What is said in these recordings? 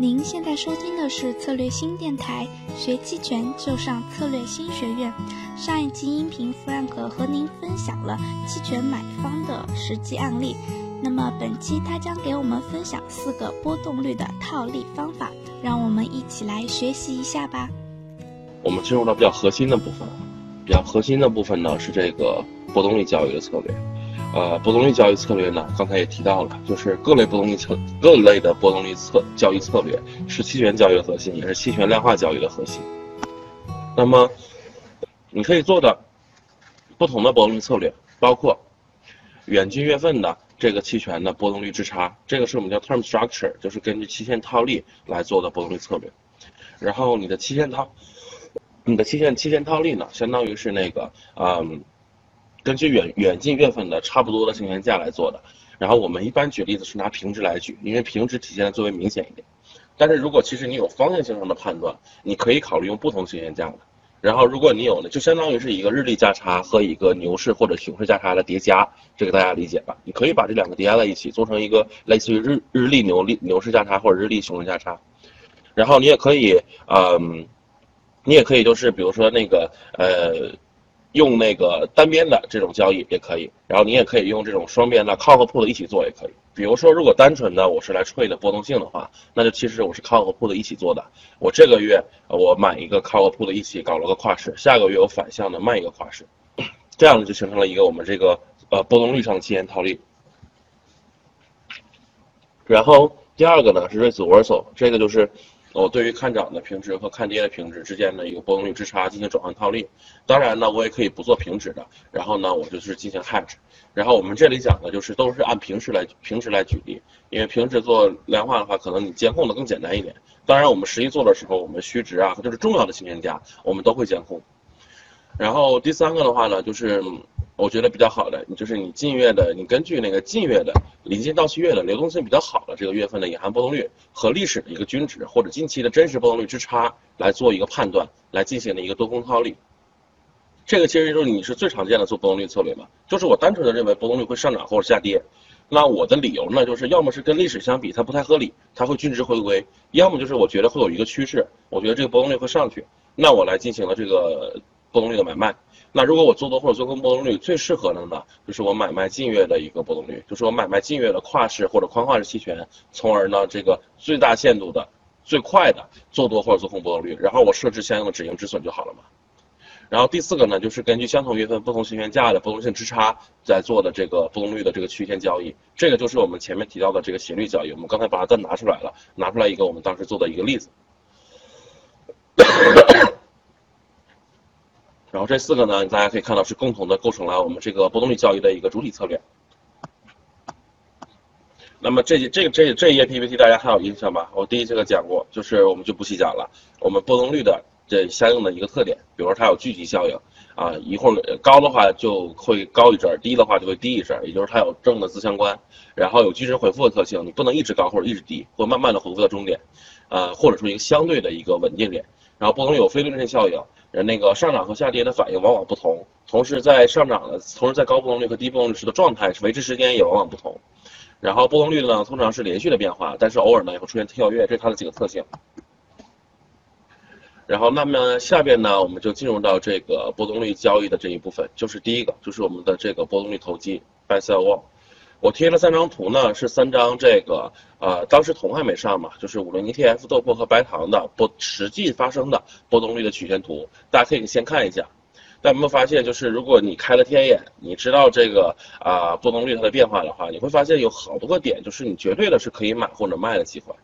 您现在收听的是策略新电台，学期权就上策略新学院。上一期音频，Frank 和您分享了期权买方的实际案例。那么本期他将给我们分享四个波动率的套利方法，让我们一起来学习一下吧。我们进入到比较核心的部分，比较核心的部分呢是这个波动率交易的策略。呃，波动率交易策略呢，刚才也提到了，就是各类波动率策各类的波动率策交易策略是期权交易的核心，也是期权量化交易的核心。那么，你可以做的不同的波动率策略，包括远近月份的这个期权的波动率之差，这个是我们叫 term structure，就是根据期限套利来做的波动率策略。然后你的期限套，你的期限期限套利呢，相当于是那个，嗯。根据远远近月份的差不多的行权价来做的，然后我们一般举例子是拿平值来举，因为平值体现的最为明显一点。但是如果其实你有方向性上的判断，你可以考虑用不同行权价的。然后如果你有呢，就相当于是一个日历价差和一个牛市或者熊市价差的叠加，这个大家理解吧？你可以把这两个叠加在一起，做成一个类似于日日历牛历牛市价差或者日历熊市价差。然后你也可以，嗯，你也可以就是比如说那个呃。用那个单边的这种交易也可以，然后你也可以用这种双边的靠和 put 一起做也可以。比如说，如果单纯的我是来 trade 波动性的话，那就其实我是靠和 put 一起做的。我这个月我买一个靠和 put 一起搞了个跨市，下个月我反向的卖一个跨市，这样就形成了一个我们这个呃波动率上的期限套利。然后第二个呢是 risk reversal，这个就是。我对于看涨的平值和看跌的平值之间的一个波动率之差进行转换套利，当然呢，我也可以不做平值的，然后呢，我就是进行 hedge，然后我们这里讲的就是都是按平时来平时来举例，因为平时做量化的话，可能你监控的更简单一点。当然，我们实际做的时候，我们虚值啊，就是重要的行权价，我们都会监控。然后第三个的话呢，就是。我觉得比较好的，你就是你近月的，你根据那个近月的临近到期月的流动性比较好的这个月份的隐含波动率和历史的一个均值或者近期的真实波动率之差来做一个判断，来进行的一个多空套利。这个其实就是你是最常见的做波动率策略嘛，就是我单纯的认为波动率会上涨或者下跌，那我的理由呢，就是要么是跟历史相比它不太合理，它会均值回归，要么就是我觉得会有一个趋势，我觉得这个波动率会上去，那我来进行了这个波动率的买卖。那如果我做多或者做空波动率最适合的呢，就是我买卖近月的一个波动率，就是我买卖近月的跨市或者宽跨式期权，从而呢这个最大限度的、最快的做多或者做空波动率，然后我设置相应的止盈止损就好了嘛。然后第四个呢，就是根据相同月份不同期权价的波动性之差在做的这个波动率的这个区间交易，这个就是我们前面提到的这个斜率交易。我们刚才把它再拿出来了，拿出来一个我们当时做的一个例子。然后这四个呢，大家可以看到是共同的构成了我们这个波动率交易的一个主体策略。那么这这这这一页 PPT 大家还有印象吧？我第一节课讲过，就是我们就不细讲了。我们波动率的这相应的一个特点，比如说它有聚集效应啊，一会儿高的话就会高一阵儿，低的话就会低一阵儿，也就是它有正的自相关。然后有均值回复的特性，你不能一直高或者一直低，或慢慢的回复到终点，呃，或者说一个相对的一个稳定点。然后波动率有非对称效应。那个上涨和下跌的反应往往不同，同时在上涨的，同时在高波动率和低波动率时的状态维持时间也往往不同。然后波动率呢，通常是连续的变化，但是偶尔呢也会出现跳跃，这是它的几个特性。然后那么下边呢，我们就进入到这个波动率交易的这一部分，就是第一个，就是我们的这个波动率投机 buy sell wall。我贴了三张图呢，是三张这个呃，当时铜还没上嘛，就是五轮 ETF 豆粕和白糖的波实际发生的波动率的曲线图，大家可以先看一下。大家有没有发现，就是如果你开了天眼，你知道这个啊波动率它的变化的话，你会发现有好多个点，就是你绝对的是可以买或者卖的机会。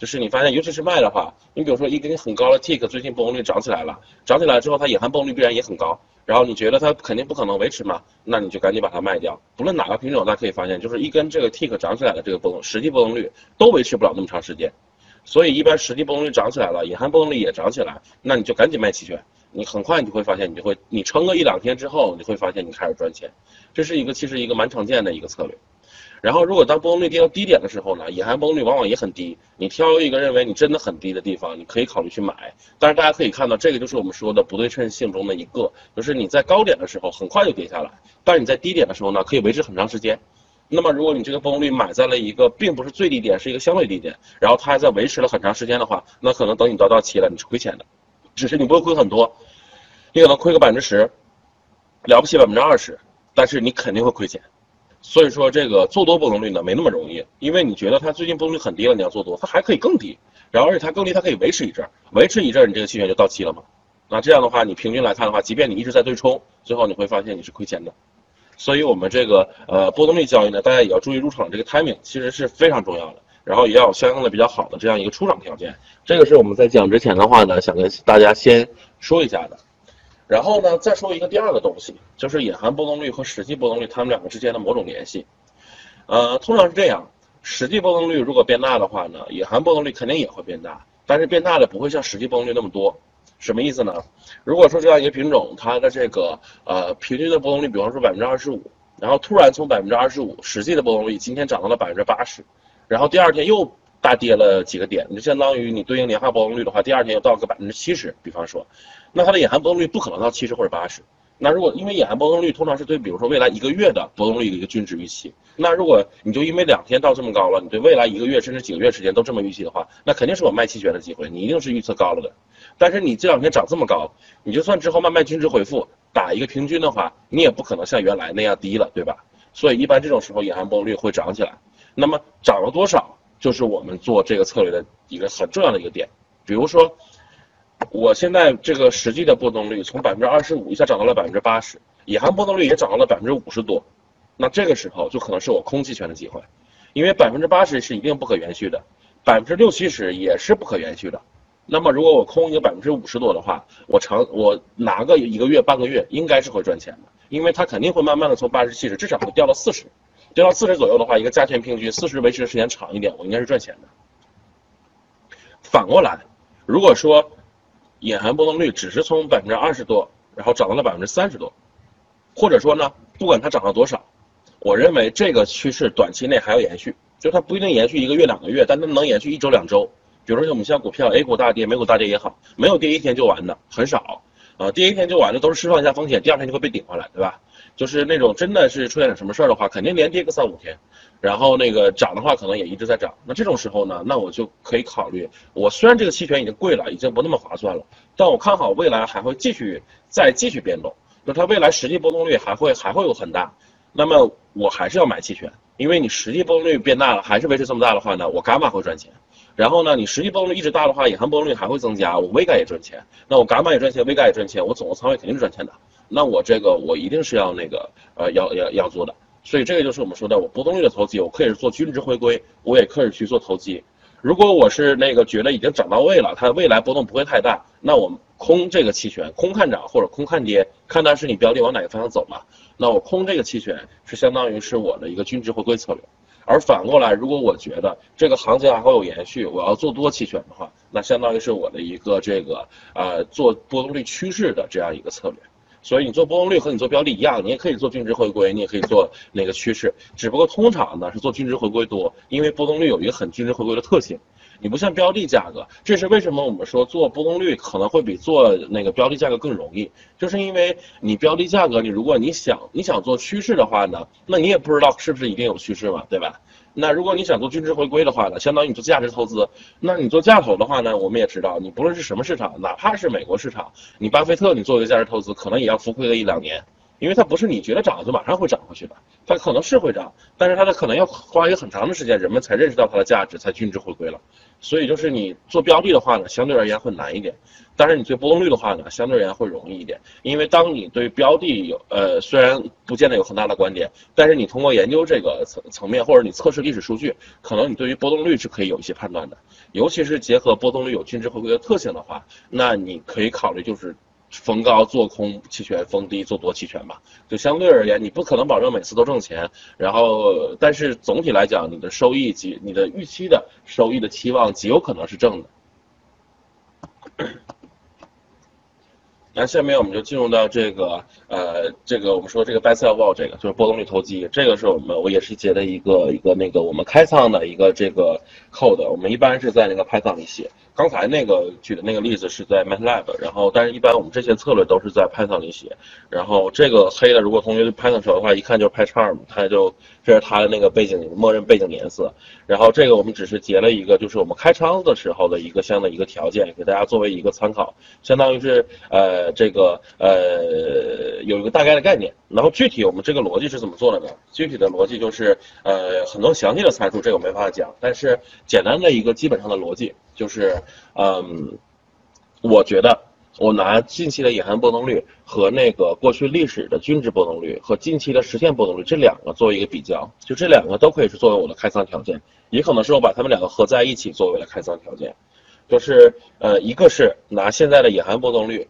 就是你发现，尤其是卖的话，你比如说一根很高的 tick，最近波动率涨起来了，涨起来之后它隐含波动率必然也很高。然后你觉得它肯定不可能维持嘛？那你就赶紧把它卖掉。不论哪个品种，大家可以发现，就是一根这个 tick 涨起来的这个波动，实际波动率都维持不了那么长时间。所以一般实际波动率涨起来了，隐含波动率也涨起来，那你就赶紧卖期权。你很快你就会发现，你就会你撑个一两天之后，你会发现你开始赚钱。这是一个其实一个蛮常见的一个策略。然后，如果当波动率跌到低点的时候呢，隐含波动率往往也很低。你挑一个认为你真的很低的地方，你可以考虑去买。但是大家可以看到，这个就是我们说的不对称性中的一个，就是你在高点的时候很快就跌下来，但是你在低点的时候呢，可以维持很长时间。那么如果你这个波动率买在了一个并不是最低点，是一个相对低点，然后它还在维持了很长时间的话，那可能等你到到期了，你是亏钱的，只是你不会亏很多，你可能亏个百分之十，了不起百分之二十，但是你肯定会亏钱。所以说这个做多波动率呢没那么容易，因为你觉得它最近波动率很低了，你要做多，它还可以更低，然后而且它更低，它可以维持一阵，维持一阵，你这个期权就到期了嘛。那这样的话，你平均来看的话，即便你一直在对冲，最后你会发现你是亏钱的。所以我们这个呃波动率交易呢，大家也要注意入场这个 timing，其实是非常重要的，然后也要有相应的比较好的这样一个出场条件。这个是我们在讲之前的话呢，想跟大家先说一下的。然后呢，再说一个第二个东西，就是隐含波动率和实际波动率它们两个之间的某种联系。呃，通常是这样，实际波动率如果变大的话呢，隐含波动率肯定也会变大，但是变大的不会像实际波动率那么多。什么意思呢？如果说这样一个品种，它的这个呃平均的波动率，比方说百分之二十五，然后突然从百分之二十五实际的波动率今天涨到了百分之八十，然后第二天又。大跌了几个点，你就相当于你对应年化波动率的话，第二天又到个百分之七十，比方说，那它的隐含波动率不可能到七十或者八十。那如果因为隐含波动率通常是对，比如说未来一个月的波动率的一个均值预期，那如果你就因为两天到这么高了，你对未来一个月甚至几个月时间都这么预期的话，那肯定是有卖期权的机会，你一定是预测高了的。但是你这两天涨这么高，你就算之后慢慢均值回复，打一个平均的话，你也不可能像原来那样低了，对吧？所以一般这种时候隐含波动率会涨起来。那么涨了多少？就是我们做这个策略的一个很重要的一个点，比如说，我现在这个实际的波动率从百分之二十五一下涨到了百分之八十，隐含波动率也涨到了百分之五十多，那这个时候就可能是我空期权的机会，因为百分之八十是一定不可延续的，百分之六七十也是不可延续的，那么如果我空一个百分之五十多的话，我长我拿个一个月半个月应该是会赚钱的，因为它肯定会慢慢的从八十七十至少会掉到四十。跌到四十左右的话，一个价钱平均四十维持的时间长一点，我应该是赚钱的。反过来，如果说隐含波动率只是从百分之二十多，然后涨到了百分之三十多，或者说呢，不管它涨到多少，我认为这个趋势短期内还要延续，就它不一定延续一个月两个月，但它能延续一周两周。比如说我们像股票 A 股大跌，美股大跌也好，没有跌一天就完的很少，啊，跌一天就完的都是释放一下风险，第二天就会被顶回来，对吧？就是那种真的是出现点什么事儿的话，肯定连跌个三五天，然后那个涨的话可能也一直在涨。那这种时候呢，那我就可以考虑，我虽然这个期权已经贵了，已经不那么划算了，但我看好未来还会继续再继续变动，就它未来实际波动率还会还会有很大，那么我还是要买期权，因为你实际波动率变大了，还是维持这么大的话呢，我伽马会赚钱。然后呢，你实际波动率一直大的话，隐含波动率还会增加，我微概也赚钱。那我伽马也赚钱，微概也赚钱，我总的仓位肯定是赚钱的。那我这个我一定是要那个呃要要要做的。所以这个就是我们说的，我波动率的投机，我可以是做均值回归，我也可以去做投机。如果我是那个觉得已经涨到位了，它未来波动不会太大，那我空这个期权，空看涨或者空看跌，看它是你标的往哪个方向走了，那我空这个期权是相当于是我的一个均值回归策略。而反过来，如果我觉得这个行情还会有延续，我要做多期权的话，那相当于是我的一个这个呃做波动率趋势的这样一个策略。所以你做波动率和你做标的一样，你也可以做均值回归，你也可以做那个趋势，只不过通常呢是做均值回归多，因为波动率有一个很均值回归的特性。你不像标的价格，这是为什么我们说做波动率可能会比做那个标的价格更容易，就是因为你标的价格，你如果你想你想做趋势的话呢，那你也不知道是不是一定有趋势嘛，对吧？那如果你想做均值回归的话呢，相当于你做价值投资，那你做价投的话呢，我们也知道，你不论是什么市场，哪怕是美国市场，你巴菲特你做一个价值投资，可能也要浮亏个一两年。因为它不是你觉得涨就马上会涨回去的，它可能是会涨，但是它的可能要花一个很长的时间，人们才认识到它的价值，才均值回归了。所以就是你做标的的话呢，相对而言会难一点，但是你做波动率的话呢，相对而言会容易一点。因为当你对标的有呃虽然不见得有很大的观点，但是你通过研究这个层层面，或者你测试历史数据，可能你对于波动率是可以有一些判断的。尤其是结合波动率有均值回归的特性的话，那你可以考虑就是。逢高做空期权，逢低做多期权吧。就相对而言，你不可能保证每次都挣钱，然后，但是总体来讲，你的收益及你的预期的收益的期望极有可能是正的。那下面我们就进入到这个呃，这个我们说这个 buy sell wall 这个就是波动率投机，这个是我们我也是截的一个一个那个我们开仓的一个这个 code，我们一般是在那个 Python 里写。刚才那个举的那个例子是在 MATLAB，然后但是一般我们这些策略都是在 Python 里写。然后这个黑的，如果同学 Python 熟的话，一看就是 PyCharm，它就这是它的那个背景默认背景颜色。然后这个我们只是截了一个，就是我们开仓的时候的一个相应的一个条件，给大家作为一个参考，相当于是呃这个呃有一个大概的概念。然后具体我们这个逻辑是怎么做的呢？具体的逻辑就是呃很多详细的参数，这个没法讲，但是简单的一个基本上的逻辑。就是，嗯，我觉得我拿近期的隐含波动率和那个过去历史的均值波动率和近期的实现波动率这两个作为一个比较，就这两个都可以是作为我的开仓条件，也可能是我把它们两个合在一起作为了开仓条件。就是呃，一个是拿现在的隐含波动率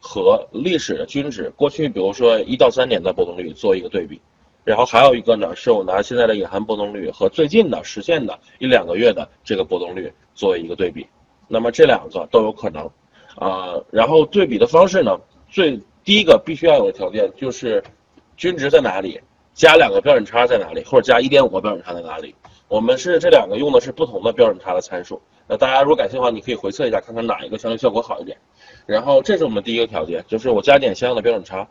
和历史的均值，过去比如说一到三年的波动率做一个对比。然后还有一个呢，是我拿现在的隐含波动率和最近的实现的一两个月的这个波动率作为一个对比，那么这两个都有可能，啊，然后对比的方式呢，最第一个必须要有的条件就是均值在哪里，加两个标准差在哪里，或者加一点五个标准差在哪里。我们是这两个用的是不同的标准差的参数。那大家如果感兴趣的话，你可以回测一下，看看哪一个相对效果好一点。然后这是我们第一个条件，就是我加点相应的标准差。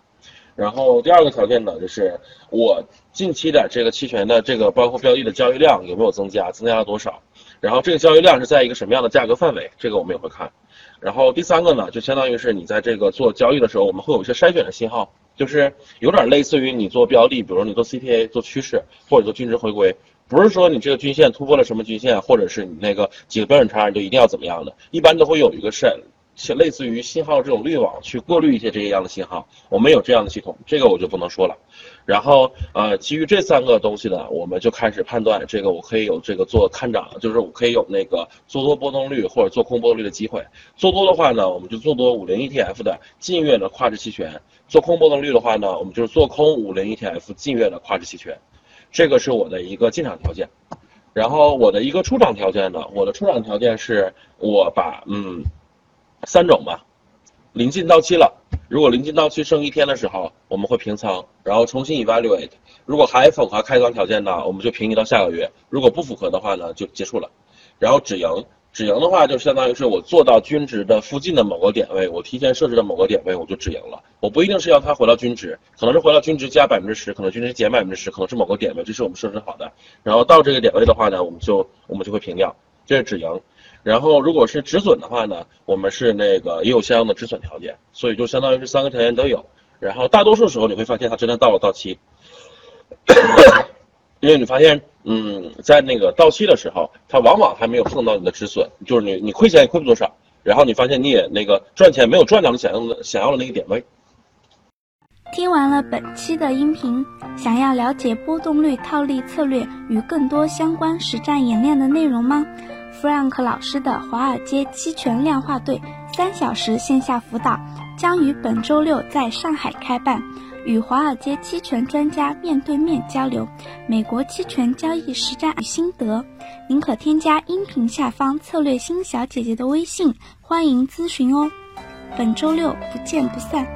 然后第二个条件呢，就是我近期的这个期权的这个包括标的的交易量有没有增加，增加了多少？然后这个交易量是在一个什么样的价格范围？这个我们也会看。然后第三个呢，就相当于是你在这个做交易的时候，我们会有一些筛选的信号，就是有点类似于你做标的，比如你做 CTA 做趋势或者做均值回归，不是说你这个均线突破了什么均线，或者是你那个几个标准差你就一定要怎么样的，一般都会有一个筛。且类似于信号这种滤网去过滤一些这样的信号，我们有这样的系统，这个我就不能说了。然后呃，基于这三个东西呢，我们就开始判断这个我可以有这个做看涨，就是我可以有那个做多波动率或者做空波动率的机会。做多的话呢，我们就做多五零 ETF 的近月的跨值期权；做空波动率的话呢，我们就是做空五零 ETF 近月的跨值期权。这个是我的一个进场条件。然后我的一个出场条件呢，我的出场条件是我把嗯。三种吧，临近到期了，如果临近到期剩一天的时候，我们会平仓，然后重新 evaluate。如果还符合开仓条件呢，我们就平移到下个月；如果不符合的话呢，就结束了。然后止盈，止盈的话就相当于是我做到均值的附近的某个点位，我提前设置的某个点位，我就止盈了。我不一定是要它回到均值，可能是回到均值加百分之十，可能均值减百分之十，可能是某个点位，这是我们设置好的。然后到这个点位的话呢，我们就我们就会平掉，这是止盈。然后，如果是止损的话呢，我们是那个也有相应的止损条件，所以就相当于是三个条件都有。然后大多数时候你会发现它真的到了到期，因为你发现，嗯，在那个到期的时候，它往往还没有碰到你的止损，就是你你亏钱也亏不多少，然后你发现你也那个赚钱没有赚到你想要的想要的那个点位。听完了本期的音频，想要了解波动率套利策略与更多相关实战演练的内容吗？Frank 老师的华尔街期权量化队三小时线下辅导将于本周六在上海开办，与华尔街期权专家面对面交流美国期权交易实战与心得。您可添加音频下方策略星小姐姐的微信，欢迎咨询哦。本周六不见不散。